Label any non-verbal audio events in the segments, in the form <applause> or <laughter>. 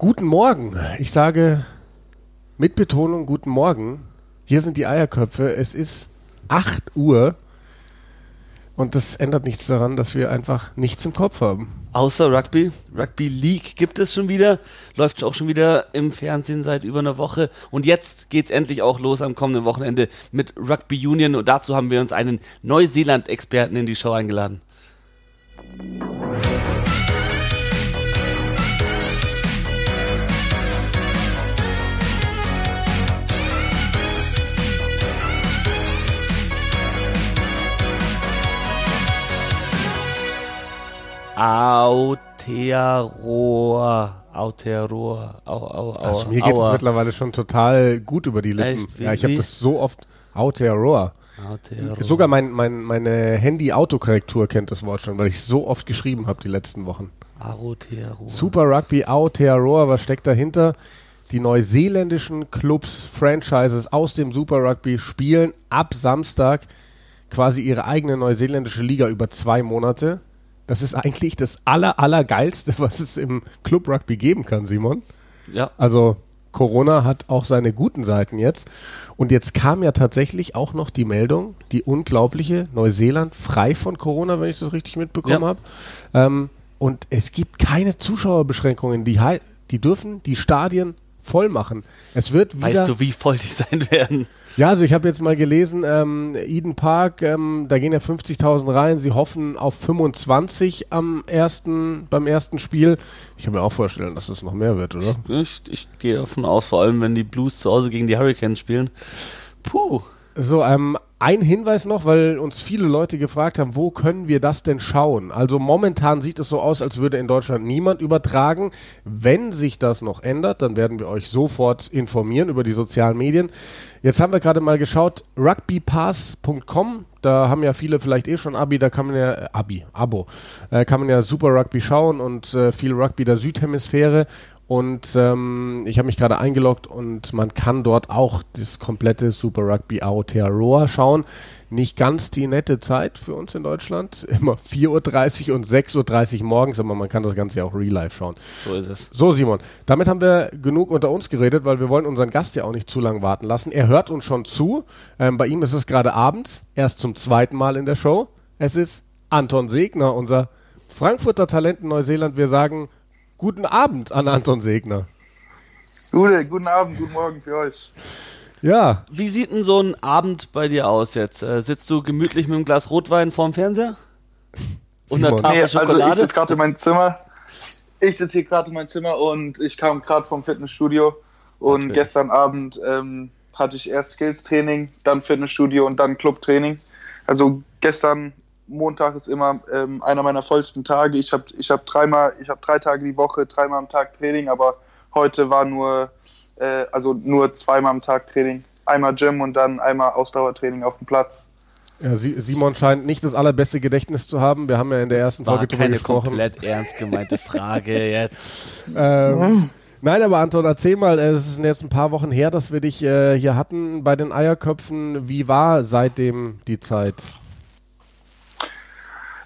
Guten Morgen. Ich sage mit Betonung guten Morgen. Hier sind die Eierköpfe. Es ist 8 Uhr. Und das ändert nichts daran, dass wir einfach nichts im Kopf haben. Außer Rugby. Rugby League gibt es schon wieder. Läuft auch schon wieder im Fernsehen seit über einer Woche. Und jetzt geht's endlich auch los am kommenden Wochenende mit Rugby Union. Und dazu haben wir uns einen Neuseeland-Experten in die Show eingeladen. Aotearoa. Aotearoa. Au, au, au, Also mir geht es mittlerweile schon total gut über die Lippen. Echt? Ja, ich habe das so oft. Aotearoa. Aotearoa. Sogar mein, mein, meine Handy-Autokorrektur kennt das Wort schon, weil ich es so oft geschrieben habe die letzten Wochen. Aotearoa. Super Rugby Aotearoa, was steckt dahinter? Die neuseeländischen Clubs, Franchises aus dem Super Rugby spielen ab Samstag quasi ihre eigene neuseeländische Liga über zwei Monate. Das ist eigentlich das aller, allergeilste, was es im Club Rugby geben kann, Simon. Ja. Also Corona hat auch seine guten Seiten jetzt. Und jetzt kam ja tatsächlich auch noch die Meldung, die unglaubliche, Neuseeland frei von Corona, wenn ich das richtig mitbekommen Ja. habe. Ähm, und es gibt keine Zuschauerbeschränkungen. Die, die dürfen die Stadien voll machen. Es wird wieder. Weißt du, wie voll die sein werden? Ja, also ich habe jetzt mal gelesen, ähm, Eden Park, ähm, da gehen ja 50.000 rein. Sie hoffen auf 25 am ersten, beim ersten Spiel. Ich kann mir auch vorstellen, dass es noch mehr wird, oder? Ich, ich gehe davon aus, vor allem wenn die Blues zu Hause gegen die Hurricanes spielen. Puh. So, ähm, ein Hinweis noch, weil uns viele Leute gefragt haben, wo können wir das denn schauen? Also momentan sieht es so aus, als würde in Deutschland niemand übertragen. Wenn sich das noch ändert, dann werden wir euch sofort informieren über die sozialen Medien. Jetzt haben wir gerade mal geschaut, rugbypass.com, da haben ja viele vielleicht eh schon Abi, da kann man ja, äh, Abi, Abo, äh, kann man ja Super Rugby schauen und äh, viel Rugby der Südhemisphäre. Und ähm, ich habe mich gerade eingeloggt und man kann dort auch das komplette Super Rugby Aotearoa schauen. Nicht ganz die nette Zeit für uns in Deutschland. <laughs> Immer 4.30 Uhr und 6.30 Uhr morgens, aber man kann das Ganze ja auch real life schauen. So ist es. So, Simon, damit haben wir genug unter uns geredet, weil wir wollen unseren Gast ja auch nicht zu lange warten lassen. Er hört uns schon zu. Ähm, bei ihm ist es gerade abends, erst zum zweiten Mal in der Show. Es ist Anton Segner, unser Frankfurter Talent in Neuseeland. Wir sagen guten Abend an Anton Segner. Gute, guten Abend, guten Morgen für euch. Ja, Wie sieht denn so ein Abend bei dir aus jetzt? Äh, sitzt du gemütlich mit einem Glas Rotwein vorm Fernseher? Und einer. Tafel Nee, also ich Schokolade? sitze gerade in meinem Zimmer. Ich sitze hier gerade in meinem Zimmer und ich kam gerade vom Fitnessstudio. Und Natürlich. gestern Abend ähm, hatte ich erst Skills-Training, dann Fitnessstudio und dann Clubtraining. Also gestern Montag ist immer ähm, einer meiner vollsten Tage. Ich habe ich hab dreimal, ich habe drei Tage die Woche, dreimal am Tag Training, aber heute war nur, äh, also nur zweimal am Tag Training. Einmal Gym und dann einmal Ausdauertraining auf dem Platz. ja Si- Simon scheint nicht das allerbeste Gedächtnis zu haben. Wir haben ja in der ersten war Folge drüber keine gesprochen. komplett ernst gemeinte Frage <laughs> jetzt. Ähm, nein, aber Anton, erzähl mal, äh, es sind jetzt ein paar Wochen her, dass wir dich äh, hier hatten bei den Eierköpfen. Wie war seitdem die Zeit?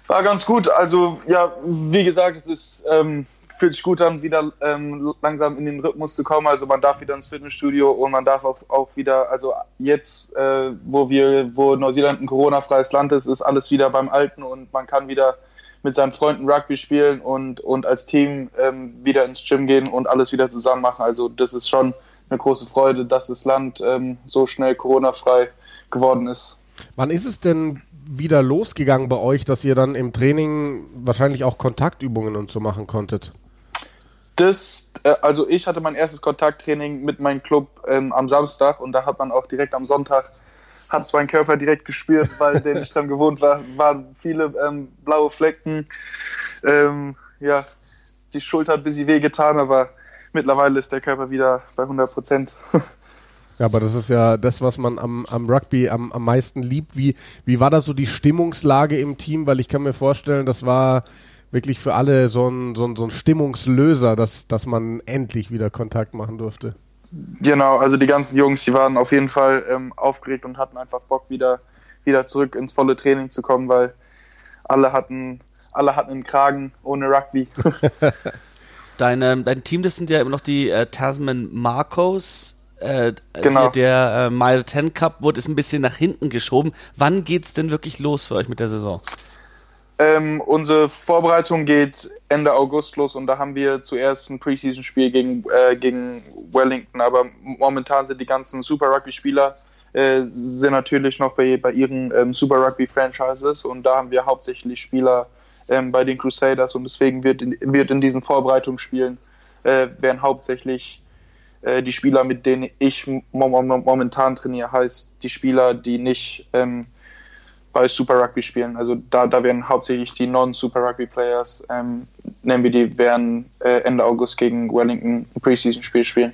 War ganz gut. Also, ja, wie gesagt, es ist, ähm, fühlt sich gut an, wieder ähm, langsam in den Rhythmus zu kommen. Also, man darf wieder ins Fitnessstudio und man darf auch, auch wieder, also jetzt, äh, wo wir, wo Neuseeland ein Corona-freies Land ist, ist alles wieder beim Alten und man kann wieder mit seinen Freunden Rugby spielen und, und als Team ähm, wieder ins Gym gehen und alles wieder zusammen machen. Also, das ist schon eine große Freude, dass das Land ähm, so schnell Corona-frei geworden ist. Wann ist es denn wieder losgegangen bei euch, dass ihr dann im Training wahrscheinlich auch Kontaktübungen und so machen konntet? Das, äh, also ich hatte mein erstes Kontakttraining mit meinem Club ähm, am Samstag und da hat man auch direkt am Sonntag, hat mein Körper direkt gespürt, weil der nicht dran gewohnt war, waren viele ähm, blaue Flecken. Ähm, ja, die Schulter hat ein bisschen weh getan, aber mittlerweile ist der Körper wieder bei 100 Prozent. <laughs> Ja, aber das ist ja das, was man am, am Rugby am, am meisten liebt. Wie, wie war da so die Stimmungslage im Team? Weil ich kann mir vorstellen, das war wirklich für alle so ein, so ein, so ein Stimmungslöser, dass, dass man endlich wieder Kontakt machen durfte. Genau, also die ganzen Jungs, die waren auf jeden Fall ähm, aufgeregt und hatten einfach Bock, wieder, wieder zurück ins volle Training zu kommen, weil alle hatten, alle hatten einen Kragen ohne Rugby. <laughs> <laughs> Deine, dein Team, das sind ja immer noch die äh, Tasman Marcos. Äh, genau. der äh, Mile 10 Cup wurde ist ein bisschen nach hinten geschoben. Wann geht's denn wirklich los für euch mit der Saison? Ähm, unsere Vorbereitung geht Ende August los und da haben wir zuerst ein Preseason-Spiel gegen, äh, gegen Wellington, aber momentan sind die ganzen Super Rugby-Spieler äh, sind natürlich noch bei, bei ihren ähm, Super Rugby-Franchises und da haben wir hauptsächlich Spieler ähm, bei den Crusaders und deswegen wird in, wird in diesen Vorbereitungsspielen äh, werden hauptsächlich äh, die Spieler, mit denen ich momentan trainiere, heißt die Spieler, die nicht ähm, bei Super Rugby spielen. Also da, da werden hauptsächlich die Non-Super Rugby Players, ähm, nennen wir die, werden äh, Ende August gegen Wellington ein Preseason-Spiel spielen.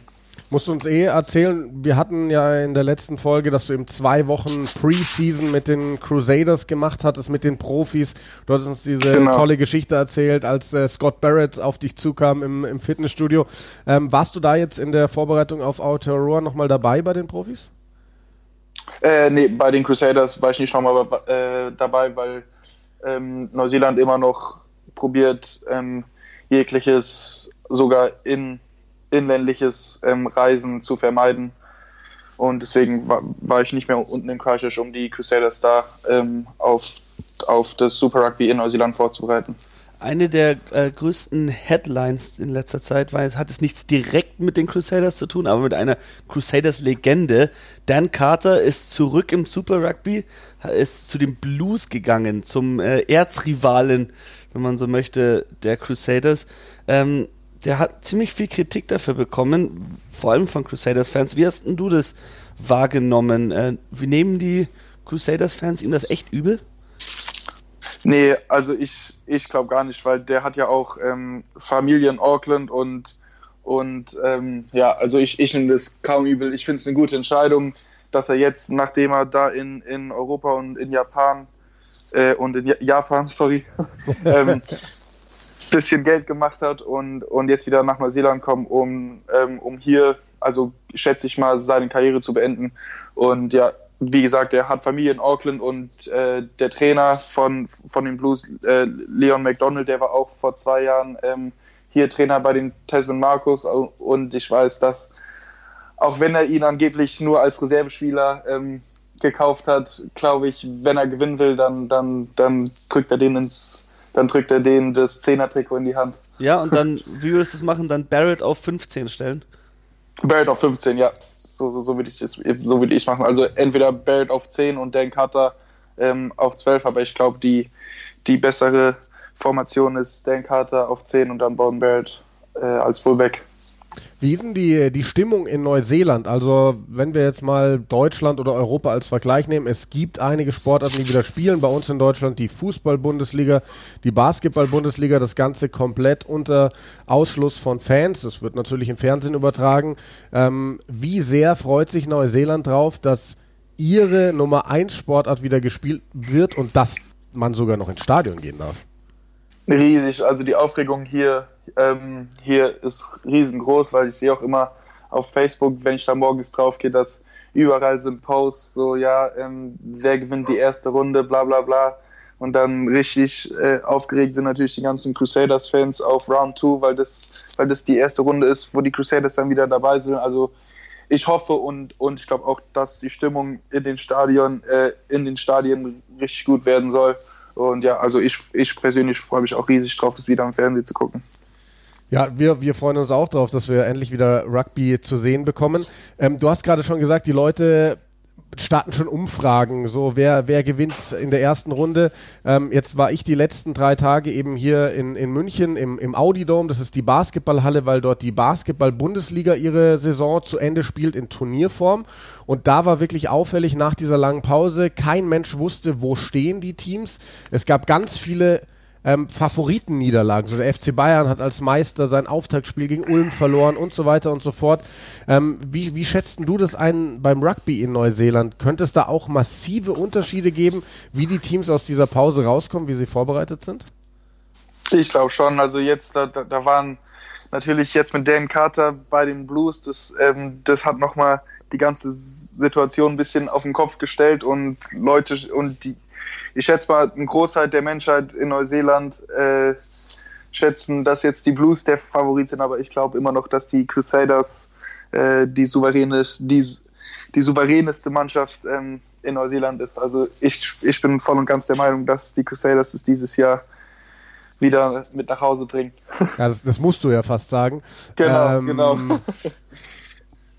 Musst du uns eh erzählen, wir hatten ja in der letzten Folge, dass du eben zwei Wochen Preseason mit den Crusaders gemacht hattest, mit den Profis. Du hattest uns diese genau. tolle Geschichte erzählt, als äh, Scott Barrett auf dich zukam im, im Fitnessstudio. Ähm, warst du da jetzt in der Vorbereitung auf Aotearoa nochmal dabei bei den Profis? Äh, nee, bei den Crusaders war ich nicht nochmal äh, dabei, weil ähm, Neuseeland immer noch probiert, ähm, jegliches, sogar in, inländliches ähm, Reisen zu vermeiden. Und deswegen war, war, ich nicht mehr unten in Christchurch, um die Crusaders da ähm, auf, auf das Super Rugby in Neuseeland vorzubereiten eine der äh, größten Headlines in letzter Zeit war, hat es nichts direkt mit den Crusaders zu tun, aber mit einer Crusaders-Legende. Dan Carter ist zurück im Super Rugby, ist zu den Blues gegangen, zum äh, Erzrivalen, wenn man so möchte, der Crusaders. Ähm, der hat ziemlich viel Kritik dafür bekommen, vor allem von Crusaders-Fans. Wie hast denn du das wahrgenommen? Äh, wie nehmen die Crusaders-Fans ihm das echt übel? Nee, also ich, ich glaube gar nicht, weil der hat ja auch ähm, Familie in Auckland und, und ähm, ja, also ich, ich nehme das kaum übel. Ich finde es eine gute Entscheidung, dass er jetzt, nachdem er da in, in Europa und in Japan äh, und in Japan, sorry, <laughs> ähm, bisschen Geld gemacht hat und, und jetzt wieder nach Neuseeland kommt, um, ähm, um hier, also schätze ich mal, seine Karriere zu beenden. Und ja, wie gesagt, er hat Familie in Auckland und äh, der Trainer von, von den Blues, äh, Leon McDonald, der war auch vor zwei Jahren ähm, hier Trainer bei den Tasman Marcos und ich weiß, dass auch wenn er ihn angeblich nur als Reservespieler ähm, gekauft hat, glaube ich, wenn er gewinnen will, dann, dann, dann drückt er den ins, dann drückt er den das Zehner-Trikot in die Hand. Ja, und dann, wie würdest du es machen? Dann Barrett auf 15 stellen? Barrett auf 15, ja so, so, so würde ich es so würde ich machen. Also entweder Barrett auf 10 und Dan Carter ähm, auf 12, aber ich glaube, die, die bessere Formation ist Dan Carter auf 10 und dann Bowden Barrett äh, als Fullback. Wie ist denn die, die Stimmung in Neuseeland? Also, wenn wir jetzt mal Deutschland oder Europa als Vergleich nehmen, es gibt einige Sportarten, die wieder spielen. Bei uns in Deutschland die Fußball-Bundesliga, die Basketball-Bundesliga, das Ganze komplett unter Ausschluss von Fans. Das wird natürlich im Fernsehen übertragen. Ähm, wie sehr freut sich Neuseeland drauf, dass ihre Nummer 1 Sportart wieder gespielt wird und dass man sogar noch ins Stadion gehen darf? Riesig. Also die Aufregung hier ähm, hier ist riesengroß, weil ich sehe auch immer auf Facebook, wenn ich da morgens drauf gehe, dass überall sind Posts, so ja, ähm, wer gewinnt die erste Runde, bla bla bla. Und dann richtig äh, aufgeregt sind natürlich die ganzen Crusaders-Fans auf Round 2, weil das, weil das die erste Runde ist, wo die Crusaders dann wieder dabei sind. Also ich hoffe und, und ich glaube auch, dass die Stimmung in den Stadion, äh, in den Stadien richtig gut werden soll. Und ja, also ich, ich persönlich freue mich auch riesig drauf, das wieder im Fernsehen zu gucken. Ja, wir, wir freuen uns auch darauf, dass wir endlich wieder Rugby zu sehen bekommen. Ähm, du hast gerade schon gesagt, die Leute starten schon Umfragen, so wer, wer gewinnt in der ersten Runde. Ähm, jetzt war ich die letzten drei Tage eben hier in, in München im, im Audi Dome, das ist die Basketballhalle, weil dort die Basketball-Bundesliga ihre Saison zu Ende spielt in Turnierform. Und da war wirklich auffällig nach dieser langen Pause, kein Mensch wusste, wo stehen die Teams. Es gab ganz viele ähm, Favoritenniederlagen. So der FC Bayern hat als Meister sein Auftaktspiel gegen Ulm verloren und so weiter und so fort. Ähm, wie, wie schätzt du das ein beim Rugby in Neuseeland? Könnte es da auch massive Unterschiede geben, wie die Teams aus dieser Pause rauskommen, wie sie vorbereitet sind? Ich glaube schon. Also jetzt, da, da, waren natürlich jetzt mit Dan Carter bei den Blues, das, ähm, das hat nochmal die ganze Situation ein bisschen auf den Kopf gestellt und Leute und die ich schätze mal, ein Großteil der Menschheit in Neuseeland äh, schätzen, dass jetzt die Blues der Favorit sind, aber ich glaube immer noch, dass die Crusaders äh, die, souveräne, die, die souveräneste Mannschaft ähm, in Neuseeland ist. Also ich, ich bin voll und ganz der Meinung, dass die Crusaders es dieses Jahr wieder mit nach Hause bringen. Ja, das, das musst du ja fast sagen. Genau, ähm, genau. <laughs>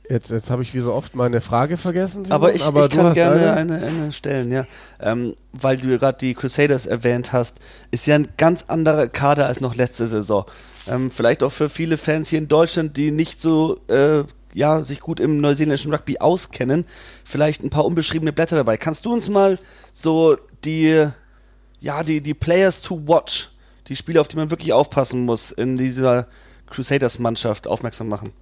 Jetzt, jetzt habe ich wie so oft meine Frage vergessen. Simon, aber ich, aber ich kann gerne eine, eine, eine, stellen, ja. Ähm, weil du gerade die Crusaders erwähnt hast, ist ja ein ganz anderer Kader als noch letzte Saison. Ähm, vielleicht auch für viele Fans hier in Deutschland, die nicht so äh, ja, sich gut im neuseeländischen Rugby auskennen, vielleicht ein paar unbeschriebene Blätter dabei. Kannst du uns mal so die, ja, die, die Players to watch, die Spieler, auf die man wirklich aufpassen muss, in dieser Crusaders-Mannschaft aufmerksam machen?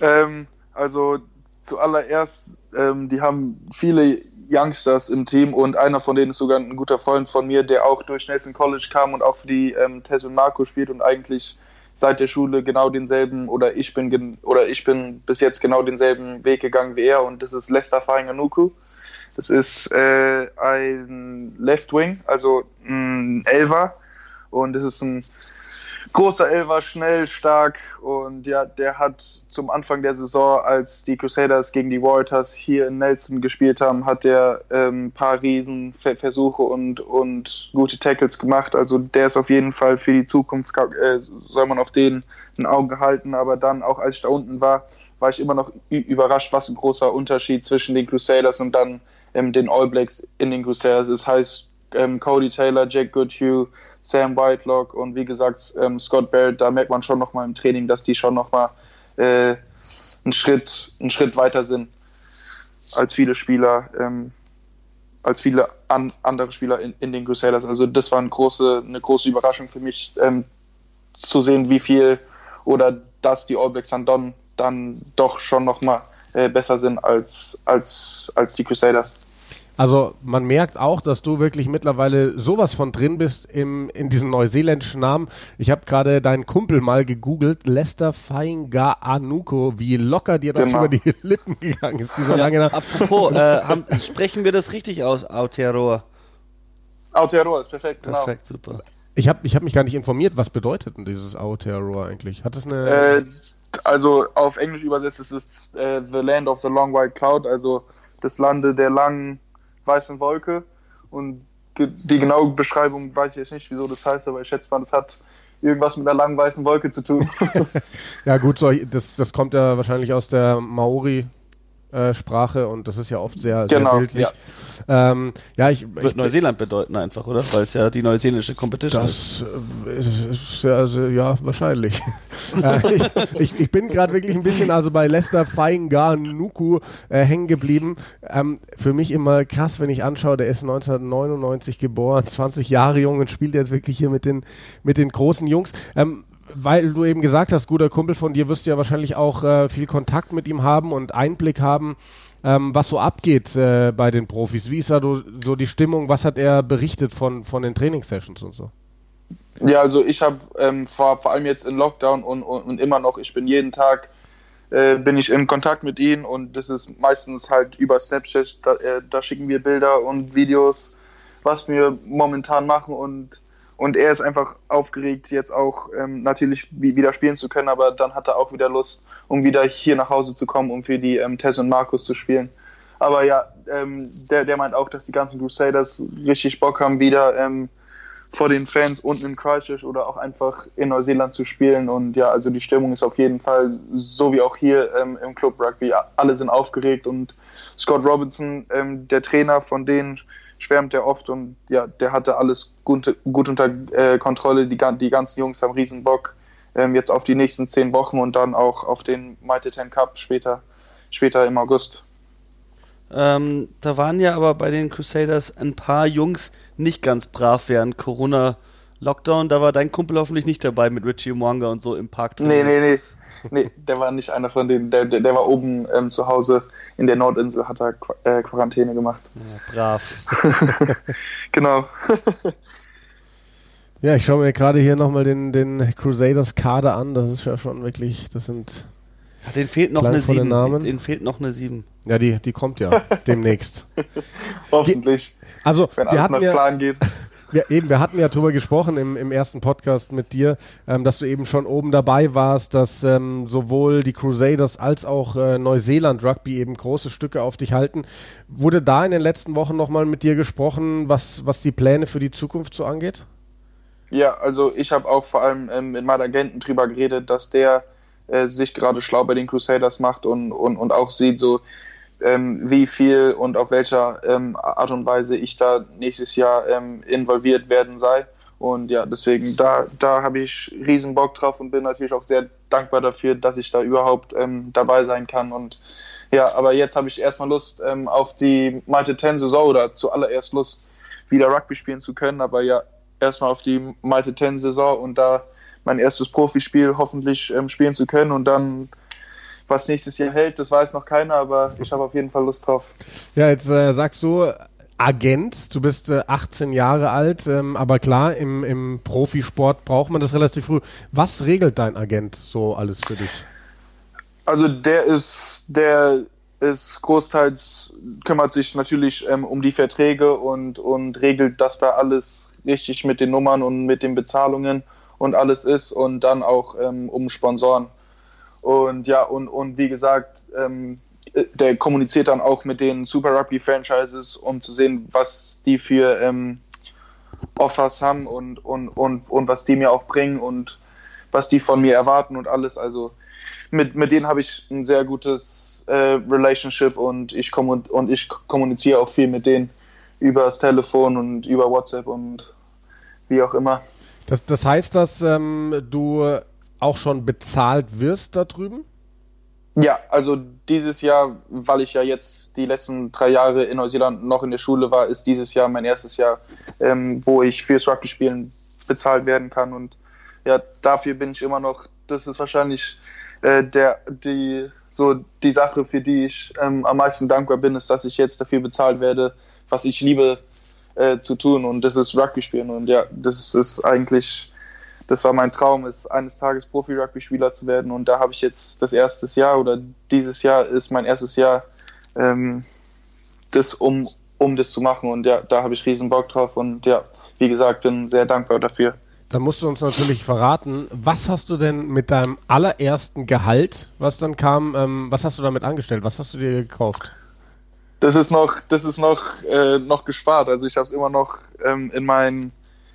Ähm, also zuallererst, ähm, die haben viele Youngsters im Team und einer von denen ist sogar ein guter Freund von mir, der auch durch Nelson College kam und auch für die ähm, Tess und Marco spielt und eigentlich seit der Schule genau denselben oder ich bin oder ich bin bis jetzt genau denselben Weg gegangen wie er und das ist Lester Fainganuku. Das ist äh, ein Left Wing, also ein Elver und das ist ein großer Elver, schnell, stark und ja, der hat zum Anfang der Saison, als die Crusaders gegen die Warriors hier in Nelson gespielt haben, hat der ähm, paar Riesenversuche und, und gute Tackles gemacht. Also der ist auf jeden Fall für die Zukunft, äh, soll man auf den ein Auge halten. Aber dann, auch als ich da unten war, war ich immer noch überrascht, was ein großer Unterschied zwischen den Crusaders und dann ähm, den All Blacks in den Crusaders ist. Heißt, ähm, Cody Taylor, Jack Goodhue, Sam Whitelock und wie gesagt ähm, Scott Barrett, da merkt man schon nochmal im Training, dass die schon nochmal äh, einen, Schritt, einen Schritt weiter sind als viele Spieler, ähm, als viele an, andere Spieler in, in den Crusaders. Also das war eine große, eine große Überraschung für mich, ähm, zu sehen, wie viel oder dass die All Blacks dann, dann, dann doch schon nochmal äh, besser sind als, als, als die Crusaders. Also man merkt auch, dass du wirklich mittlerweile sowas von drin bist im, in diesem neuseeländischen Namen. Ich habe gerade deinen Kumpel mal gegoogelt, Lester Fainga Anuko, wie locker dir das genau. über die <laughs> Lippen gegangen ist, dieser ja, lange Apropos, äh, haben, sprechen wir das richtig aus, Aotearoa? Aotearoa ist perfekt, genau. Perfekt, super. Ich habe ich hab mich gar nicht informiert, was bedeutet denn dieses Aotearoa eigentlich? Hat es eine... Äh, also auf Englisch übersetzt ist es äh, The Land of the Long White Cloud, also das Lande der langen weißen Wolke. Und die genaue Beschreibung weiß ich jetzt nicht, wieso das heißt, aber ich schätze mal, das hat irgendwas mit einer langen weißen Wolke zu tun. <laughs> ja, gut, so, das, das kommt ja wahrscheinlich aus der Maori äh, Sprache und das ist ja oft sehr, genau, sehr bildlich. Ja, ähm, ja ich, Wird ich, Neuseeland bedeuten einfach, oder? Weil es ja die neuseeländische Competition das, ist. ist ja, also, ja, wahrscheinlich. <laughs> äh, ich, ich, ich, bin gerade wirklich ein bisschen also bei Lester Feingar Nuku äh, hängen geblieben. Ähm, für mich immer krass, wenn ich anschaue, der ist 1999 geboren, 20 Jahre jung und spielt jetzt wirklich hier mit den, mit den großen Jungs. Ähm, weil du eben gesagt hast, guter Kumpel von dir, wirst du ja wahrscheinlich auch äh, viel Kontakt mit ihm haben und Einblick haben, ähm, was so abgeht äh, bei den Profis. Wie ist da so, die Stimmung? Was hat er berichtet von, von den Trainingssessions und so? Ja, also ich habe ähm, vor, vor allem jetzt in Lockdown und, und, und, immer noch, ich bin jeden Tag äh, bin ich in Kontakt mit ihm und das ist meistens halt über Snapchat, da, äh, da schicken wir Bilder und Videos, was wir momentan machen und und er ist einfach aufgeregt, jetzt auch ähm, natürlich wieder spielen zu können, aber dann hat er auch wieder Lust, um wieder hier nach Hause zu kommen, um für die ähm, Tess und Markus zu spielen. Aber ja, ähm, der, der meint auch, dass die ganzen Crusaders richtig Bock haben, wieder ähm, vor den Fans unten in Christchurch oder auch einfach in Neuseeland zu spielen. Und ja, also die Stimmung ist auf jeden Fall so wie auch hier ähm, im Club Rugby. Alle sind aufgeregt und Scott Robinson, ähm, der Trainer von denen, schwärmt er oft und ja, der hatte alles gut, gut unter äh, Kontrolle. Die, die ganzen Jungs haben riesen Bock ähm, jetzt auf die nächsten zehn Wochen und dann auch auf den Mighty Ten Cup später, später im August. Ähm, da waren ja aber bei den Crusaders ein paar Jungs nicht ganz brav während Corona Lockdown. Da war dein Kumpel hoffentlich nicht dabei mit Richie Mwanga und so im Park drin. Nee, nee, nee nee, der war nicht einer von denen. Der, der, der war oben ähm, zu Hause in der Nordinsel, hat er Qu äh, Quarantäne gemacht. Ja, brav. <laughs> genau. ja, ich schaue mir gerade hier nochmal den, den Crusaders-Kader an. Das ist ja schon wirklich, das sind. Den fehlt noch eine 7. Namen. Den fehlt noch eine 7. Ja, die, die kommt ja <laughs> demnächst. Hoffentlich. also, Wenn wir hatten ja, Plan geht. Wir, eben, wir hatten ja drüber gesprochen im, im ersten Podcast mit dir, ähm, dass du eben schon oben dabei warst, dass ähm, sowohl die Crusaders als auch äh, Neuseeland Rugby eben große Stücke auf dich halten. Wurde da in den letzten Wochen nochmal mit dir gesprochen, was, was die Pläne für die Zukunft so angeht? Ja, also ich habe auch vor allem ähm, mit meinem Agenten drüber geredet, dass der äh, sich gerade schlau bei den Crusaders macht und, und, und auch sieht, so ähm, wie viel und auf welcher ähm, Art und Weise ich da nächstes Jahr ähm, involviert werden sei. Und ja, deswegen, da, da habe ich riesen Bock drauf und bin natürlich auch sehr dankbar dafür, dass ich da überhaupt ähm, dabei sein kann. Und ja, aber jetzt habe ich erstmal Lust ähm, auf die Malte 10 Saison oder zuallererst Lust, wieder Rugby spielen zu können. Aber ja, erstmal auf die Malte 10 Saison und da mein erstes Profispiel hoffentlich ähm, spielen zu können und dann was nächstes Jahr hält, das weiß noch keiner, aber ich habe auf jeden Fall Lust drauf. Ja, jetzt äh, sagst du Agent, du bist äh, 18 Jahre alt, ähm, aber klar, im, im Profisport braucht man das relativ früh. Was regelt dein Agent so alles für dich? Also der ist, der ist großteils, kümmert sich natürlich ähm, um die Verträge und, und regelt, dass da alles richtig mit den Nummern und mit den Bezahlungen und alles ist und dann auch ähm, um Sponsoren. Und ja, und, und wie gesagt, ähm, der kommuniziert dann auch mit den Super Rugby Franchises, um zu sehen, was die für ähm, Offers haben und, und, und, und was die mir auch bringen und was die von mir erwarten und alles. Also mit, mit denen habe ich ein sehr gutes äh, Relationship und ich, und ich kommuniziere auch viel mit denen über das Telefon und über WhatsApp und wie auch immer. Das, das heißt, dass ähm, du auch schon bezahlt wirst da drüben? Ja, also dieses Jahr, weil ich ja jetzt die letzten drei Jahre in Neuseeland noch in der Schule war, ist dieses Jahr mein erstes Jahr, ähm, wo ich fürs Rugby-Spielen bezahlt werden kann. Und ja, dafür bin ich immer noch, das ist wahrscheinlich äh, der, die, so die Sache, für die ich ähm, am meisten dankbar bin, ist, dass ich jetzt dafür bezahlt werde, was ich liebe äh, zu tun. Und das ist Rugby spielen. Und ja, das ist eigentlich das war mein Traum, ist eines Tages Profi-Rugby-Spieler zu werden. Und da habe ich jetzt das erste Jahr oder dieses Jahr ist mein erstes Jahr, ähm, das, um, um das zu machen. Und ja, da habe ich riesen Bock drauf. Und ja, wie gesagt, bin sehr dankbar dafür. Dann musst du uns natürlich verraten, was hast du denn mit deinem allerersten Gehalt, was dann kam, ähm, was hast du damit angestellt? Was hast du dir gekauft? Das ist noch, das ist noch, äh, noch gespart. Also ich habe es immer noch ähm, in mein,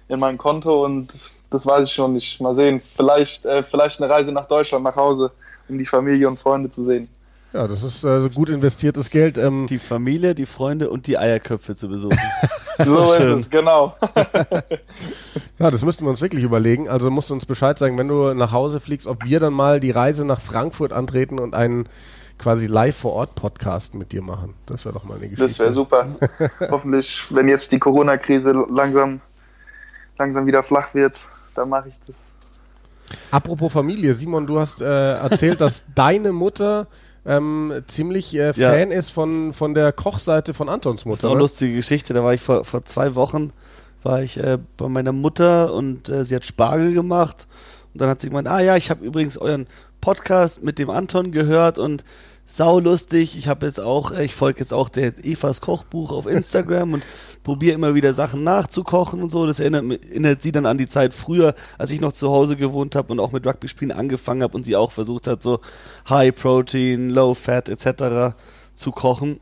in mein Konto und das weiß ich schon nicht. Mal sehen. Vielleicht, äh, vielleicht eine Reise nach Deutschland, nach Hause, um die Familie und Freunde zu sehen. Ja, das ist äh, so gut investiertes Geld. Ähm die Familie, die Freunde und die Eierköpfe zu besuchen. <laughs> <laughs> so ist es, genau. <laughs> ja, das müssten wir uns wirklich überlegen. Also musst du uns Bescheid sagen, wenn du nach Hause fliegst, ob wir dann mal die Reise nach Frankfurt antreten und einen quasi live vor Ort Podcast mit dir machen. Das wäre doch mal eine Geschichte. Das wäre super. Hoffentlich, wenn jetzt die Corona-Krise langsam, langsam wieder flach wird, dann mache ich das. Apropos Familie, Simon, du hast äh, erzählt, dass <laughs> deine Mutter ähm, ziemlich äh, Fan ja. ist von, von der Kochseite von Antons Mutter. Das ist auch eine lustige Geschichte. Da war ich vor, vor zwei Wochen war ich äh, bei meiner Mutter und äh, sie hat Spargel gemacht. Und dann hat sie gemeint, ah ja, ich habe übrigens euren Podcast mit dem Anton gehört und saulustig. Ich habe jetzt auch, äh, ich folge jetzt auch der Evas Kochbuch auf Instagram und probiere immer wieder Sachen nachzukochen und so. Das erinnert, erinnert sie dann an die Zeit früher, als ich noch zu Hause gewohnt habe und auch mit Rugby-Spielen angefangen habe und sie auch versucht hat, so High Protein, Low Fat etc. zu kochen.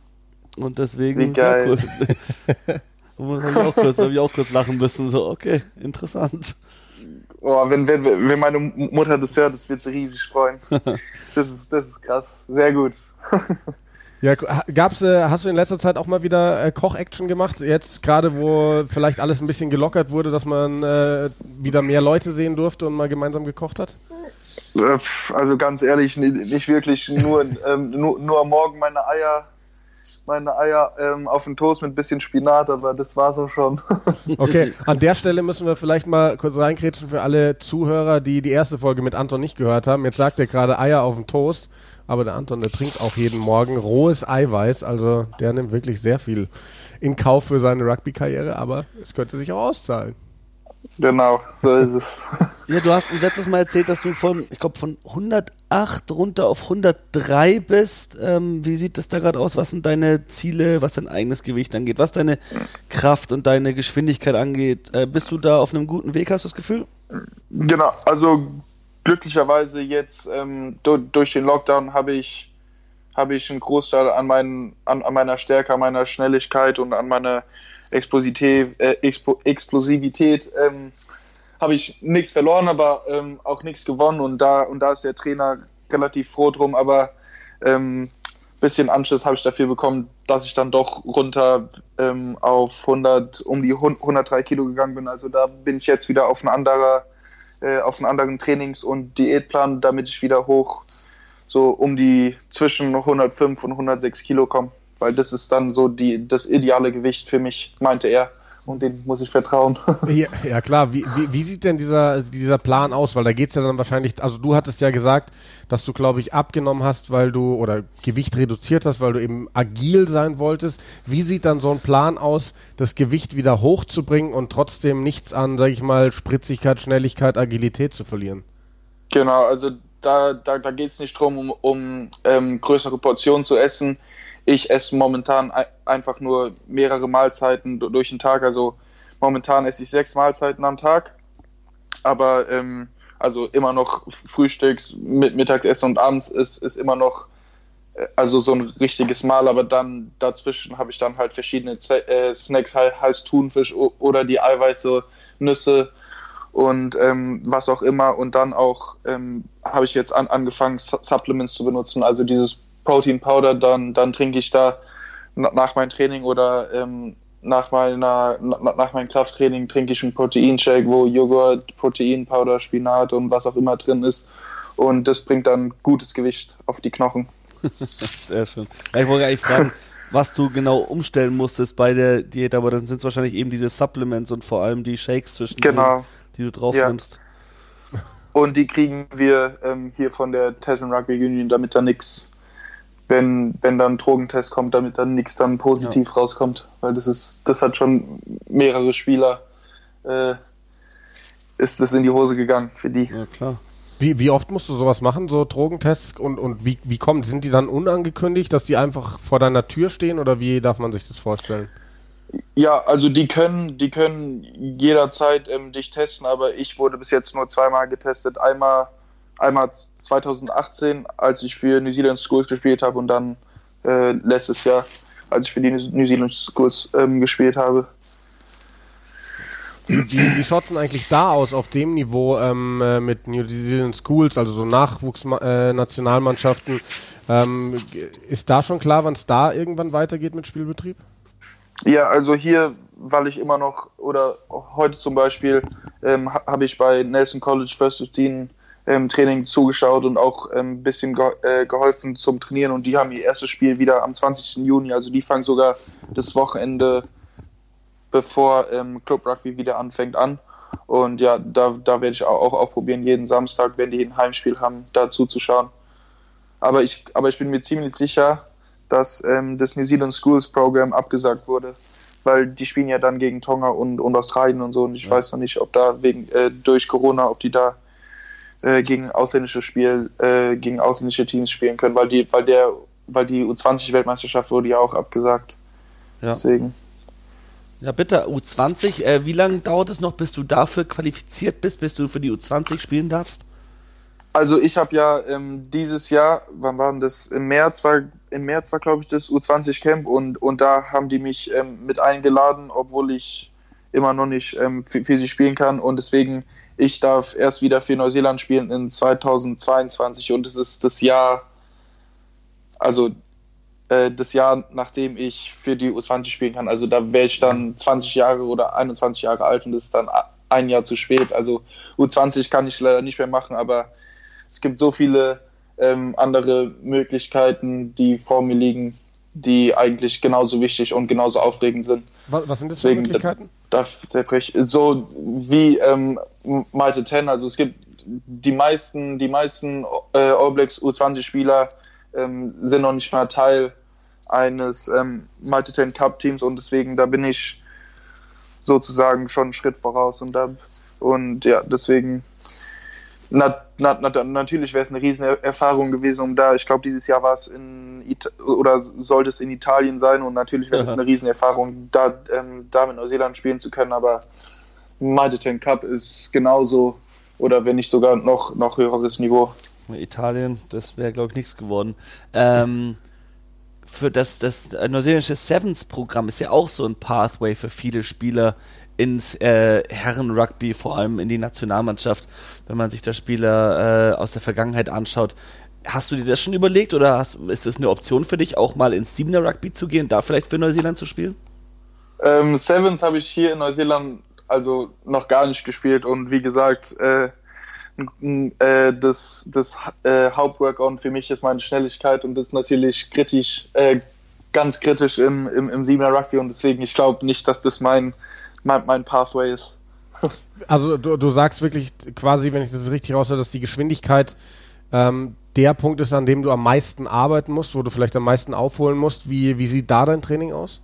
Und deswegen sehr cool. <laughs> habe ich auch kurz lachen müssen. So, okay, interessant. Oh, wenn, wenn, wenn meine Mutter das hört, das wird sie riesig freuen. <laughs> Das ist, das ist krass. Sehr gut. <laughs> Ja, gab's, äh, hast du in letzter Zeit auch mal wieder äh, Koch-Action gemacht? Jetzt gerade, wo vielleicht alles ein bisschen gelockert wurde, dass man äh, wieder mehr Leute sehen durfte und mal gemeinsam gekocht hat? Äh, also ganz ehrlich, nicht wirklich. Nur, <laughs> ähm, nur, nur am Morgen meine Eier, meine Eier ähm, auf den Toast mit ein bisschen Spinat, aber das war's auch schon. <laughs> okay, an der Stelle müssen wir vielleicht mal kurz reinkrätschen für alle Zuhörer, die die erste Folge mit Anton nicht gehört haben. Jetzt sagt er gerade Eier auf den Toast. Aber der Anton, der trinkt auch jeden Morgen rohes Eiweiß. Also der nimmt wirklich sehr viel in Kauf für seine Rugby-Karriere. Aber es könnte sich auch auszahlen. Genau, so ist es. <laughs> Ja, du hast uns letztes Mal erzählt, dass du von, ich glaube, von 108 runter auf 103 bist. Ähm, wie sieht das da gerade aus? Was sind deine Ziele, was dein eigenes Gewicht angeht, was deine Kraft und deine Geschwindigkeit angeht? Äh, bist du da auf einem guten Weg, hast du das Gefühl? Genau, also glücklicherweise jetzt ähm, do, durch den Lockdown habe ich, habe ich einen Großteil an, meinen, an, an meiner Stärke, an meiner Schnelligkeit und an meiner Explosivität, äh, Explo Explosivität ähm, habe ich nichts verloren, aber ähm, auch nichts gewonnen. Und da und da ist der Trainer relativ froh drum, aber ähm, bisschen Anschluss habe ich dafür bekommen, dass ich dann doch runter ähm, auf 100 um die 103 Kilo gegangen bin. Also da bin ich jetzt wieder auf ein anderer äh, auf einen anderen Trainings- und Diätplan, damit ich wieder hoch so um die zwischen 105 und 106 Kilo komme, weil das ist dann so die das ideale Gewicht für mich, meinte er und dem muss ich vertrauen. <laughs> Ja, ja klar, wie, wie, wie, sieht denn dieser, dieser Plan aus? Weil da geht es ja dann wahrscheinlich, also du hattest ja gesagt, dass du, glaube ich, abgenommen hast, weil du, oder Gewicht reduziert hast, weil du eben agil sein wolltest. Wie sieht dann so ein Plan aus, das Gewicht wieder hochzubringen und trotzdem nichts an, sage ich mal, Spritzigkeit, Schnelligkeit, Agilität zu verlieren? Genau, also da, da, da geht es nicht darum, um, um ähm, größere Portionen zu essen ich esse momentan einfach nur mehrere Mahlzeiten durch den Tag. Also momentan esse ich sechs Mahlzeiten am Tag. Aber ähm, also immer noch Frühstücks, Mittagessen und abends ist, ist immer noch äh, also so ein richtiges Mahl, aber dann dazwischen habe ich dann halt verschiedene äh, Snacks, heißt Thunfisch oder die Eiweiße, Nüsse und ähm, was auch immer. Und dann auch ähm, habe ich jetzt an, angefangen, Supplements zu benutzen, also dieses Protein Powder, dann, dann trinke ich da nach meinem Training oder ähm, nach, meiner, nach meinem Krafttraining trinke ich einen Proteinshake, wo Joghurt, Proteinpowder, Spinat und was auch immer drin ist. Und das bringt dann gutes Gewicht auf die Knochen. <laughs> Sehr schön. ich wollte eigentlich fragen, was du genau umstellen musstest bei der Diät, aber dann sind es wahrscheinlich eben diese Supplements und vor allem die Shakes zwischen genau. die du drauf ja. nimmst. Und die kriegen wir ähm, hier von der Tasman Rugby Union, damit da nichts wenn, wenn dann ein Drogentest kommt, damit dann nichts dann positiv ja. rauskommt. Weil das ist, das hat schon mehrere Spieler äh, ist das in die Hose gegangen für die. Ja, klar. Wie, wie oft musst du sowas machen, so Drogentests und, und wie, wie kommt, sind die dann unangekündigt, dass die einfach vor deiner Tür stehen oder wie darf man sich das vorstellen? Ja, also die können, die können jederzeit ähm, dich testen, aber ich wurde bis jetzt nur zweimal getestet. Einmal einmal 2018, als ich für New Zealand Schools gespielt habe und dann äh, letztes Jahr, als ich für die New Zealand Schools ähm, gespielt habe. Wie, wie schaut es denn eigentlich da aus, auf dem Niveau ähm, äh, mit New Zealand Schools, also so Nachwuchsnationalmannschaften? Äh, ähm, ist da schon klar, wann es da irgendwann weitergeht mit Spielbetrieb? Ja, also hier, weil ich immer noch, oder heute zum Beispiel, ähm, habe ich bei Nelson College First 15 ähm, Training zugeschaut und auch ein ähm, bisschen ge äh, geholfen zum Trainieren. Und die haben ihr erstes Spiel wieder am 20. Juni. Also die fangen sogar das Wochenende, bevor ähm, Club Rugby wieder anfängt, an. Und ja, da, da werde ich auch, auch probieren, jeden Samstag, wenn die ein Heimspiel haben, da zuzuschauen. Aber ich, aber ich bin mir ziemlich sicher, dass ähm, das New Zealand Schools Program abgesagt wurde, weil die spielen ja dann gegen Tonga und, und Australien und so. Und ich ja. weiß noch nicht, ob da wegen äh, durch Corona, ob die da äh, gegen ausländische Spiel, äh, gegen ausländische Teams spielen können, weil die, weil der, weil die U20-Weltmeisterschaft wurde ja auch abgesagt. Ja. Deswegen. Ja, bitte, U20, äh, wie lange dauert es noch, bis du dafür qualifiziert bist, bis du für die U20 spielen darfst? Also ich habe ja ähm, dieses Jahr, wann war denn das? Im März war, im März war glaube ich das U20 Camp und, und da haben die mich ähm, mit eingeladen, obwohl ich immer noch nicht ähm, für, für, sie spielen kann und deswegen ich darf erst wieder für Neuseeland spielen in 2022 und es ist das Jahr, also äh, das Jahr, nachdem ich für die U20 spielen kann. Also da wäre ich dann 20 Jahre oder 21 Jahre alt und das ist dann ein Jahr zu spät. Also U20 kann ich leider nicht mehr machen, aber es gibt so viele ähm, andere Möglichkeiten, die vor mir liegen, die eigentlich genauso wichtig und genauso aufregend sind. Was, was sind das für Deswegen, Möglichkeiten? Darf, so wie ähm, Malte 10, also es gibt die meisten, die meisten äh, All Blacks U20-Spieler ähm, sind noch nicht mal Teil eines ähm, Malte 10 Cup Teams und deswegen da bin ich sozusagen schon einen Schritt voraus und da und ja, deswegen na, na, na, natürlich wäre es eine riesen Erfahrung gewesen, um da, ich glaube, dieses Jahr war es in Ita oder sollte es in Italien sein und natürlich wäre es eine riesen Erfahrung, da, ähm, da mit Neuseeland spielen zu können, aber Mighty Ten Cup ist genauso oder wenn nicht sogar noch, noch höheres Niveau. Italien, das wäre, glaube ich, nichts geworden. Ähm, für das, das neuseeländische Sevens-Programm ist ja auch so ein Pathway für viele Spieler ins äh, Herren-Rugby, vor allem in die Nationalmannschaft, wenn man sich da Spieler äh, aus der Vergangenheit anschaut. Hast du dir das schon überlegt oder hast, ist es eine Option für dich, auch mal ins Siebener Rugby zu gehen, da vielleicht für Neuseeland zu spielen? Ähm, Sevens habe ich hier in Neuseeland also noch gar nicht gespielt und wie gesagt, äh, äh, das, das äh, Hauptworkout für mich ist meine Schnelligkeit und das ist natürlich kritisch, äh, ganz kritisch im, im, im Siebener Rugby und deswegen, ich glaube nicht, dass das mein, mein, mein Pathway ist. Also du, du sagst wirklich quasi, wenn ich das richtig raushöre, dass die Geschwindigkeit ähm, der Punkt ist, an dem du am meisten arbeiten musst, wo du vielleicht am meisten aufholen musst. Wie, wie sieht da dein Training aus?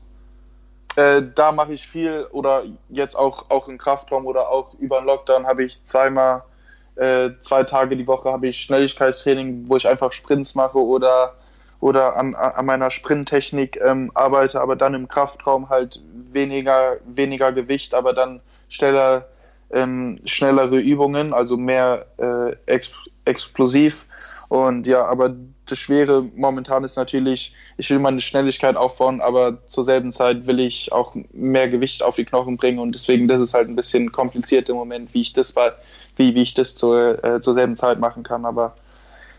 Äh, da mache ich viel oder jetzt auch, auch im Kraftraum oder auch über den Lockdown habe ich zweimal, äh, zwei Tage die Woche habe ich Schnelligkeitstraining, wo ich einfach Sprints mache oder, oder an, an meiner Sprinttechnik ähm, arbeite, aber dann im Kraftraum halt weniger, weniger Gewicht, aber dann schneller, ähm, schnellere Übungen, also mehr äh, ex explosiv. Und ja, aber das Schwere momentan ist natürlich, ich will meine Schnelligkeit aufbauen, aber zur selben Zeit will ich auch mehr Gewicht auf die Knochen bringen und deswegen das ist halt ein bisschen kompliziert im Moment, wie ich das bei, wie, wie ich das zur, äh, zur selben Zeit machen kann. Aber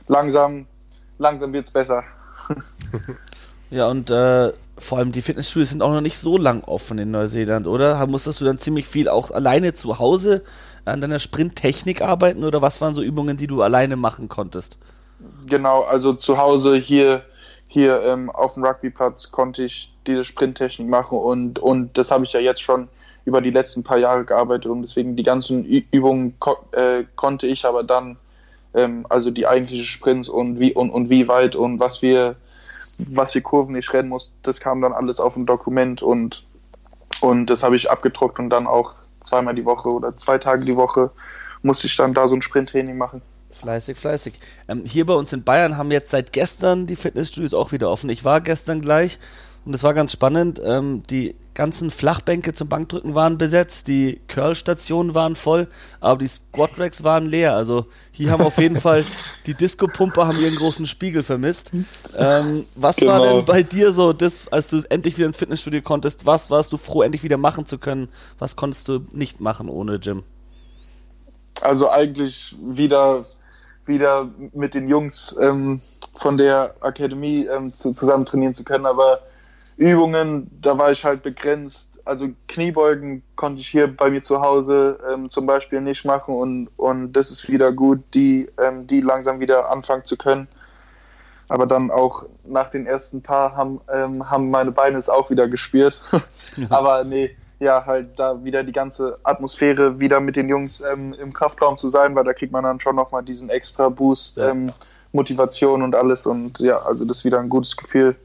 langsam, langsam wird es besser. Ja, und äh, vor allem die Fitnessstudios sind auch noch nicht so lang offen in Neuseeland, oder? Musstest du dann ziemlich viel auch alleine zu Hause an deiner Sprinttechnik arbeiten oder was waren so Übungen, die du alleine machen konntest? Genau, also zu Hause hier, hier ähm, auf dem Rugbyplatz konnte ich diese Sprinttechnik machen und, und das habe ich ja jetzt schon über die letzten paar Jahre gearbeitet und deswegen die ganzen Übungen ko äh, konnte ich aber dann, ähm, also die eigentliche Sprints und wie und, und wie weit und was wir was für Kurven ich rennen muss, das kam dann alles auf ein Dokument und, und das habe ich abgedruckt und dann auch zweimal die Woche oder zwei Tage die Woche musste ich dann da so ein Sprinttraining machen. Fleißig, fleißig. Ähm, hier bei uns in Bayern haben jetzt seit gestern die Fitnessstudios auch wieder offen. Ich war gestern gleich und es war ganz spannend. Ähm, die ganzen Flachbänke zum Bankdrücken waren besetzt, die Curl-Stationen waren voll, aber die Squat-Racks waren leer. Also hier haben auf jeden Fall die Disco-Pumper haben ihren großen Spiegel vermisst. Ähm, was genau. war denn bei dir so, das, als du endlich wieder ins Fitnessstudio konntest, was warst du froh, endlich wieder machen zu können? Was konntest du nicht machen ohne Gym? Also eigentlich wieder wieder mit den Jungs ähm, von der Akademie ähm, zu, zusammen trainieren zu können, aber Übungen, da war ich halt begrenzt. Also Kniebeugen konnte ich hier bei mir zu Hause ähm, zum Beispiel nicht machen und, und das ist wieder gut, die, ähm, die langsam wieder anfangen zu können. Aber dann auch nach den ersten paar haben, ähm, haben meine Beine es auch wieder gespürt. <laughs> Aber nee, ja, halt da wieder die ganze Atmosphäre wieder mit den Jungs ähm, im Kraftraum zu sein, weil da kriegt man dann schon nochmal diesen extra Boost, ja. ähm, Motivation und alles. Und ja, also das ist wieder ein gutes Gefühl,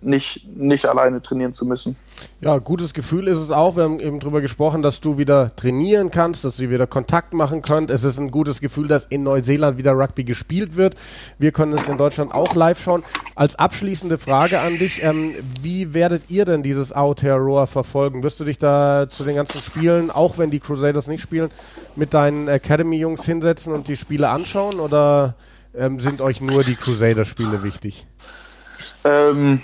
nicht, nicht alleine trainieren zu müssen. Ja, gutes Gefühl ist es auch. Wir haben eben darüber gesprochen, dass du wieder trainieren kannst, dass du wieder Kontakt machen könnt. Es ist ein gutes Gefühl, dass in Neuseeland wieder Rugby gespielt wird. Wir können es in Deutschland auch live schauen. Als abschließende Frage an dich, ähm, wie werdet ihr denn dieses Aotearoa verfolgen? Wirst du dich da zu den ganzen Spielen, auch wenn die Crusaders nicht spielen, mit deinen Academy-Jungs hinsetzen und die Spiele anschauen oder ähm, sind euch nur die Crusaders-Spiele wichtig? Ähm,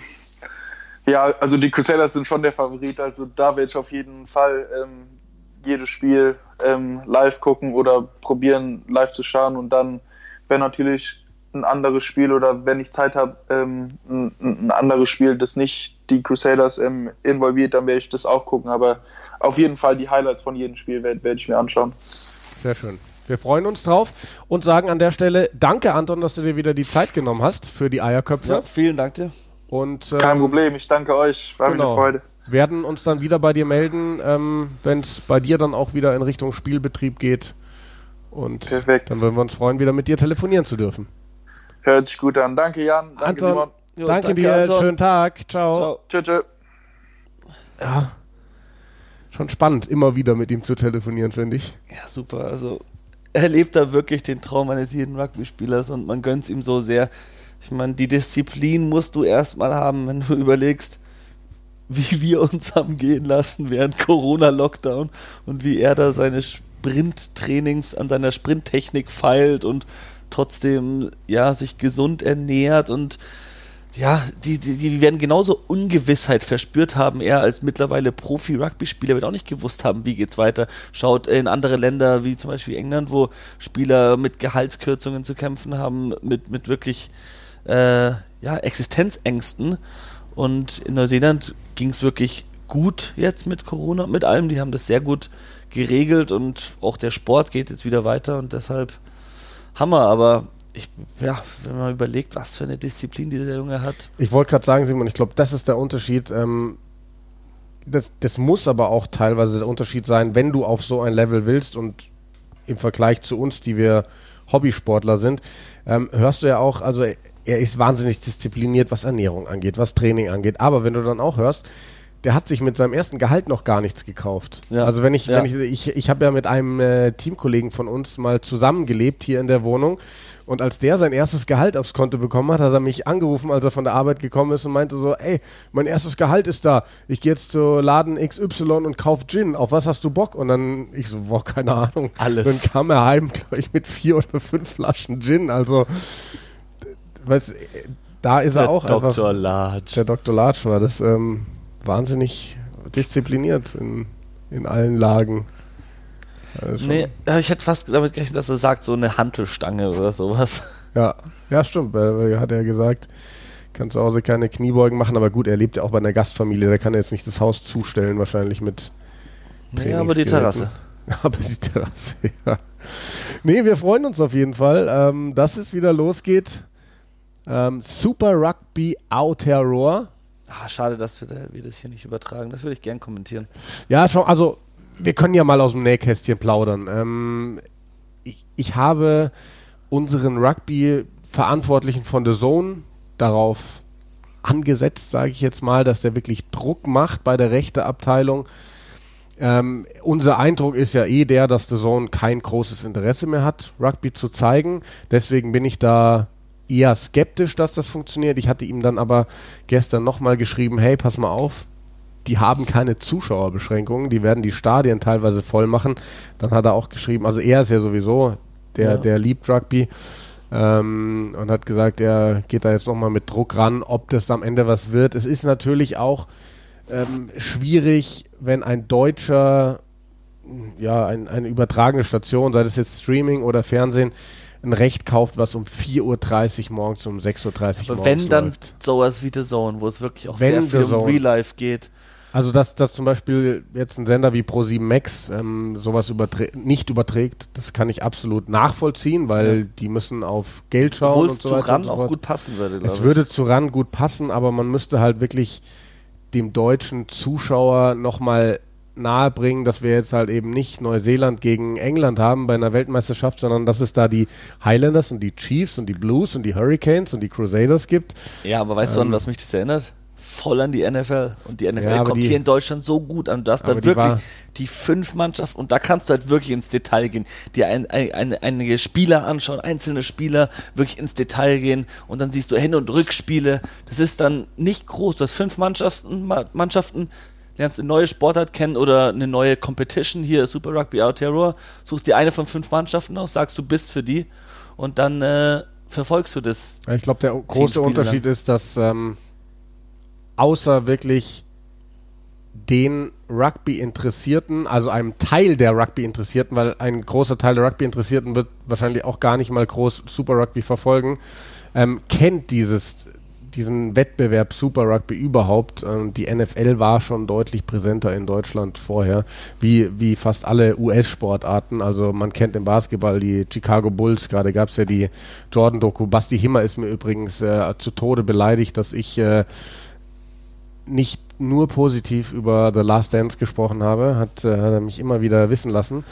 ja, also die Crusaders sind schon der Favorit. Also da werde ich auf jeden Fall ähm, jedes Spiel ähm, live gucken oder probieren live zu schauen und dann wäre natürlich ein anderes Spiel oder wenn ich Zeit habe, ähm, ein, ein, anderes Spiel, das nicht die Crusaders ähm, involviert, dann werde ich das auch gucken. Aber auf jeden Fall die Highlights von jedem Spiel werde werd ich mir anschauen. Sehr schön. Wir freuen uns drauf und sagen an der Stelle Danke, Anton, dass du dir wieder die Zeit genommen hast für die Eierköpfe. Ja, vielen Dank dir. Und, ähm, Kein Problem, ich danke euch. War genau. mir eine Freude. Werden uns dann wieder bei dir melden, ähm, wenn es bei dir dann auch wieder in Richtung Spielbetrieb geht. Und Perfekt. dann würden wir uns freuen, wieder mit dir telefonieren zu dürfen. Hört sich gut an. Danke, Jan. Danke, Anton, Simon. Jo, danke, danke, dir. Anton. Schönen Tag. Ciao. Ciao. Tschö, tschö. Ja. schon spannend, immer wieder mit ihm zu telefonieren, finde ich. Ja, super. Also er lebt da wirklich den Traum eines jeden Rugby-Spielers und man gönnt es ihm so sehr. Ich meine, die Disziplin musst du erstmal haben, wenn du <laughs> überlegst, wie wir uns haben gehen lassen während Corona-Lockdown und wie er da seine Sprinttrainings an seiner Sprinttechnik feilt und trotzdem ja sich gesund ernährt und ja, die, die, die werden genauso Ungewissheit verspürt haben. Er als mittlerweile Profi-Rugby-Spieler wird auch nicht gewusst haben, wie geht's weiter. Schaut in andere Länder, wie zum Beispiel England, wo Spieler mit Gehaltskürzungen zu kämpfen haben, mit, mit wirklich äh, ja, Existenzängsten. Und in Neuseeland ging es wirklich gut jetzt mit Corona, mit allem. Die haben das sehr gut geregelt und auch der Sport geht jetzt wieder weiter und deshalb Hammer. Aber ich, ja, wenn man überlegt, was für eine Disziplin dieser Junge hat. Ich wollte gerade sagen, Simon, ich glaube, das ist der Unterschied. Ähm, das, das muss aber auch teilweise der Unterschied sein, wenn du auf so ein Level willst und im Vergleich zu uns, die wir Hobbysportler sind, ähm, hörst du ja auch, also er ist wahnsinnig diszipliniert, was Ernährung angeht, was Training angeht. Aber wenn du dann auch hörst, der hat sich mit seinem ersten Gehalt noch gar nichts gekauft. Ja. Also wenn ich, ja. wenn ich, ich, ich habe ja mit einem äh, Teamkollegen von uns mal zusammengelebt hier in der Wohnung und als der sein erstes Gehalt aufs Konto bekommen hat, hat er mich angerufen, als er von der Arbeit gekommen ist und meinte so, ey, mein erstes Gehalt ist da. Ich gehe jetzt zu Laden XY und kauf Gin. Auf was hast du Bock? Und dann, ich so, boah, keine Ahnung. Alles. Dann kam er heim, glaube ich, mit vier oder fünf Flaschen Gin. Also, weiß, da ist der er auch Dr. einfach. Latsch. Der Dr. Latsch war das ähm, wahnsinnig diszipliniert in, in allen Lagen. Also nee, ich hätte fast damit gerechnet, dass er sagt, so eine Hantelstange oder sowas. Ja, ja, stimmt, weil er hat ja gesagt, kann zu Hause keine Kniebeugen machen, aber gut, er lebt ja auch bei einer Gastfamilie, da kann er jetzt nicht das Haus zustellen, wahrscheinlich mit. Nee, aber die Terrasse. <laughs> Aber die Terrasse, <laughs> ja. Nee, wir freuen uns auf jeden Fall, ähm, dass es wieder losgeht. Ähm, Super Rugby Outer Roar. Ach, schade, dass wir, wir das hier nicht übertragen. Das würde ich gern kommentieren. Ja, schon, also wir können ja mal aus dem Nähkästchen plaudern. Ähm, ich, ich habe unseren Rugby-Verantwortlichen von The Zone darauf angesetzt, sage ich jetzt mal, dass der wirklich Druck macht bei der Rechteabteilung. Ähm, unser Eindruck ist ja eh der, dass The Zone kein großes Interesse mehr hat, Rugby zu zeigen. Deswegen bin ich da eher skeptisch, dass das funktioniert. Ich hatte ihm dann aber gestern nochmal geschrieben, hey, pass mal auf, die haben keine Zuschauerbeschränkungen, die werden die Stadien teilweise voll machen. Dann hat er auch geschrieben, also er ist ja sowieso, der, ja. der liebt Rugby. Ähm, und hat gesagt, er geht da jetzt nochmal mit Druck ran, ob das am Ende was wird. Es ist natürlich auch ähm, schwierig, wenn ein Deutscher, ja, ein, eine übertragene Station, sei das jetzt Streaming oder Fernsehen, ein Recht kauft, was um 4.30 Uhr morgens, um 6.30 Uhr morgens Aber wenn dann läuft. sowas wie The Zone, wo es wirklich auch wenn sehr viel um Real Life geht. Also dass, dass zum Beispiel jetzt ein Sender wie Pro7 Max ähm, sowas überträ nicht überträgt, das kann ich absolut nachvollziehen, weil ja. die müssen auf Geld schauen. Obwohl es zu RAN auch gut passen würde. Es würde zu RAN gut passen, aber man müsste halt wirklich dem deutschen Zuschauer nochmal nahebringen, dass wir jetzt halt eben nicht Neuseeland gegen England haben bei einer Weltmeisterschaft, sondern dass es da die Highlanders und die Chiefs und die Blues und die Hurricanes und die Crusaders gibt. Ja, aber weißt ähm, du, an ähm, was mich das erinnert? Voll an die NFL. Und die NFL ja, kommt die, hier in Deutschland so gut an. Du hast da wirklich die, die, fünf Mannschaften und da kannst du halt wirklich ins Detail gehen. Dir ein, ein, ein, einige Spieler anschauen, einzelne Spieler, wirklich ins Detail gehen und dann siehst du Hin- und Rückspiele. Das ist dann nicht groß. Du hast fünf Mannschaften, Mannschaften lernst eine neue Sportart kennen oder eine neue Competition, hier Super Rugby Aotearoa, suchst dir eine von fünf Mannschaften aus, sagst du bist für die und dann äh, verfolgst du das. Ich glaube, der große Unterschied lang. ist, dass ähm, außer wirklich den Rugby-Interessierten, also einem Teil der Rugby-Interessierten, weil ein großer Teil der Rugby-Interessierten wird wahrscheinlich auch gar nicht mal groß Super Rugby verfolgen, ähm, kennt dieses, diesen Wettbewerb Super Rugby überhaupt. Ähm, die NFL war schon deutlich präsenter in Deutschland vorher, wie, wie fast alle US-Sportarten. Also man kennt im Basketball die Chicago Bulls, gerade gab es ja die Jordan-Doku. Basti Himmer ist mir übrigens äh, zu Tode beleidigt, dass ich äh, nicht nur positiv über The Last Dance gesprochen habe, hat, äh, hat er mich immer wieder wissen lassen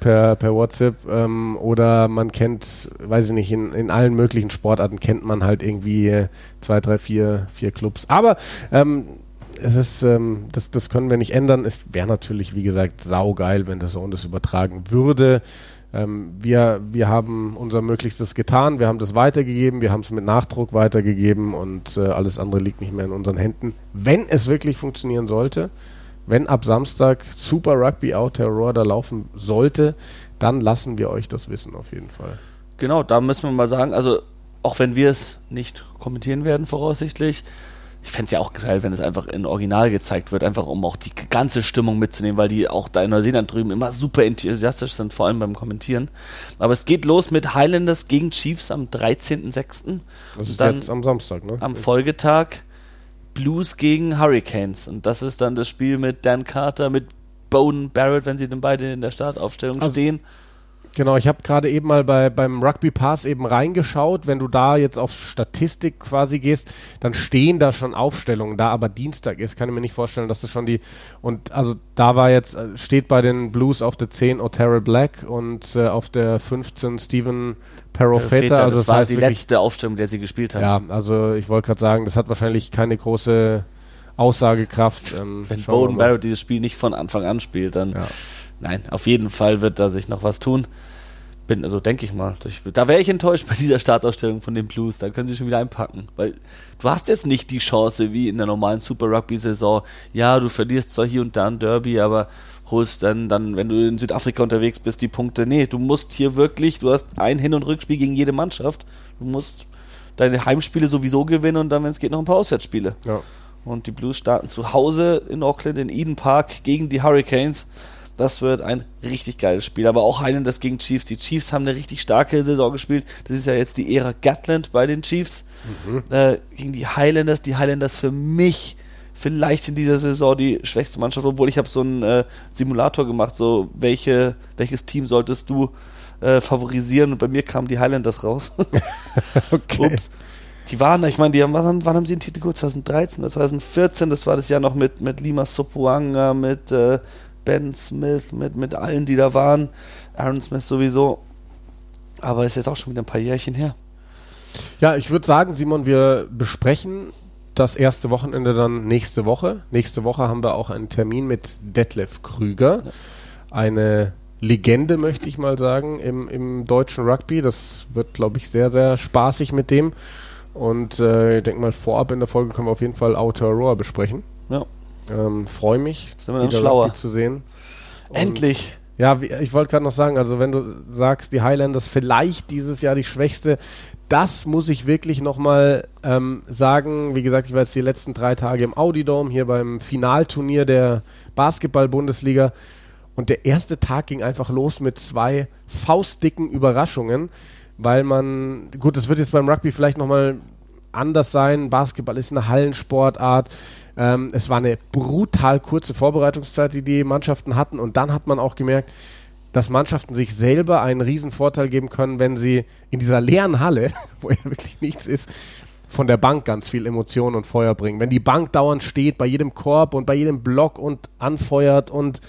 per, per WhatsApp. Ähm, oder man kennt, weiß ich nicht, in, in allen möglichen Sportarten kennt man halt irgendwie zwei, drei, vier, vier Clubs. Aber ähm, es ist, ähm, das, das können wir nicht ändern. Es wäre natürlich, wie gesagt, saugeil, wenn das so das übertragen würde. Ähm, wir, wir haben unser Möglichstes getan, wir haben das weitergegeben, wir haben es mit Nachdruck weitergegeben und äh, alles andere liegt nicht mehr in unseren Händen. Wenn es wirklich funktionieren sollte, wenn ab Samstag Super Rugby Out Terror da laufen sollte, dann lassen wir euch das wissen auf jeden Fall. Genau, da müssen wir mal sagen, also auch wenn wir es nicht kommentieren werden voraussichtlich, ich fände es ja auch geil, wenn es einfach in Original gezeigt wird, einfach um auch die ganze Stimmung mitzunehmen, weil die auch da in Neuseeland drüben immer super enthusiastisch sind, vor allem beim Kommentieren. Aber es geht los mit Highlanders gegen Chiefs am 13.06. Das ist dann jetzt am Samstag, ne? Am Folgetag Blues gegen Hurricanes. Und das ist dann das Spiel mit Dan Carter, mit Bowden Barrett, wenn sie denn beide in der Startaufstellung also, stehen. Genau, ich habe gerade eben mal bei, beim Rugby Pass eben reingeschaut. Wenn du da jetzt auf Statistik quasi gehst, dann stehen da schon Aufstellungen. Da aber Dienstag ist, kann ich mir nicht vorstellen, dass das schon die. Und also da war jetzt, äh, steht bei den Blues auf der 10 Otero Black und äh, auf der 15 Steven Perofeta. Also das, das war die wirklich, letzte Aufstellung, der sie gespielt haben. Ja, also ich wollte gerade sagen, das hat wahrscheinlich keine große Aussagekraft. Ähm, Wenn Bowden Barrett dieses Spiel nicht von Anfang an spielt, dann. Ja nein, auf jeden Fall wird da sich noch was tun. Bin, also denke ich mal. Da wäre ich enttäuscht <laughs> bei dieser Startausstellung von den Blues. Da können sie schon wieder einpacken. Weil du hast jetzt nicht die Chance wie in der normalen Super Rugby-Saison. Ja, du verlierst zwar hier und da ein Derby, aber holst dann, dann, wenn du in Südafrika unterwegs bist, die Punkte. Nee, du musst hier wirklich, du hast ein Hin- und Rückspiel gegen jede Mannschaft. Du musst deine Heimspiele sowieso gewinnen und dann, wenn es geht, noch ein paar Auswärtsspiele. Ja. Und die Blues starten zu Hause in Auckland, in Eden Park gegen die Hurricanes. Das wird ein richtig geiles Spiel. Aber auch Highlanders gegen Chiefs. Die Chiefs haben eine richtig starke Saison gespielt. Das ist ja jetzt die Ära Gatland bei den Chiefs. Mhm. Äh, gegen die Highlanders. Die Highlanders für mich vielleicht in dieser Saison die schwächste Mannschaft, obwohl ich habe so einen äh, Simulator gemacht, so welche, welches Team solltest du äh, favorisieren und bei mir kamen die Highlanders raus. <laughs> okay. Ups. Die waren, ich meine, die haben, wann, wann haben sie den Titel geholt? 2013 oder 2014, das war das Jahr noch mit, mit Lima Sopuanga, mit äh, Ben Smith, mit, mit allen, die da waren. Aaron Smith sowieso. Aber ist jetzt auch schon wieder ein paar Jährchen her. Ja, ich würde sagen, Simon, wir besprechen das erste Wochenende dann nächste Woche. Nächste Woche haben wir auch einen Termin mit Detlef Krüger. Eine Legende, möchte ich mal sagen, im, im deutschen Rugby. Das wird, glaube ich, sehr, sehr spaßig mit dem. Und äh, ich denke mal, vorab in der Folge können wir auf jeden Fall Outer Roar besprechen. Ja. Ähm, Freue mich, Sind wir wieder schlauer. zu sehen. Und Endlich! Ja, ich wollte gerade noch sagen, also wenn du sagst, die Highlanders vielleicht dieses Jahr die schwächste, das muss ich wirklich nochmal ähm, sagen. Wie gesagt, ich war jetzt die letzten drei Tage im Audi Dome hier beim Finalturnier der Basketball-Bundesliga und der erste Tag ging einfach los mit zwei faustdicken Überraschungen, weil man, gut, das wird jetzt beim Rugby vielleicht nochmal anders sein. Basketball ist eine Hallensportart. Ähm, es war eine brutal kurze Vorbereitungszeit, die die Mannschaften hatten. Und dann hat man auch gemerkt, dass Mannschaften sich selber einen riesen Vorteil geben können, wenn sie in dieser leeren Halle, <laughs> wo ja wirklich nichts ist, von der Bank ganz viel Emotion und Feuer bringen. Wenn die Bank dauernd steht, bei jedem Korb und bei jedem Block und anfeuert und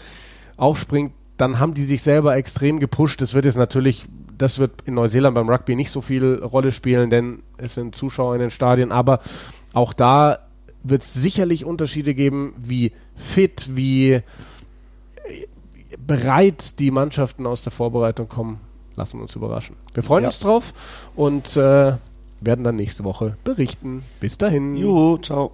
aufspringt, dann haben die sich selber extrem gepusht. Das wird jetzt natürlich, das wird in Neuseeland beim Rugby nicht so viel Rolle spielen, denn es sind Zuschauer in den Stadien, aber auch da wird es sicherlich Unterschiede geben, wie fit, wie äh, bereit die Mannschaften aus der Vorbereitung kommen. Lassen wir uns überraschen. Wir freuen ja. uns drauf und äh, werden dann nächste Woche berichten. Bis dahin. Juhu, ciao.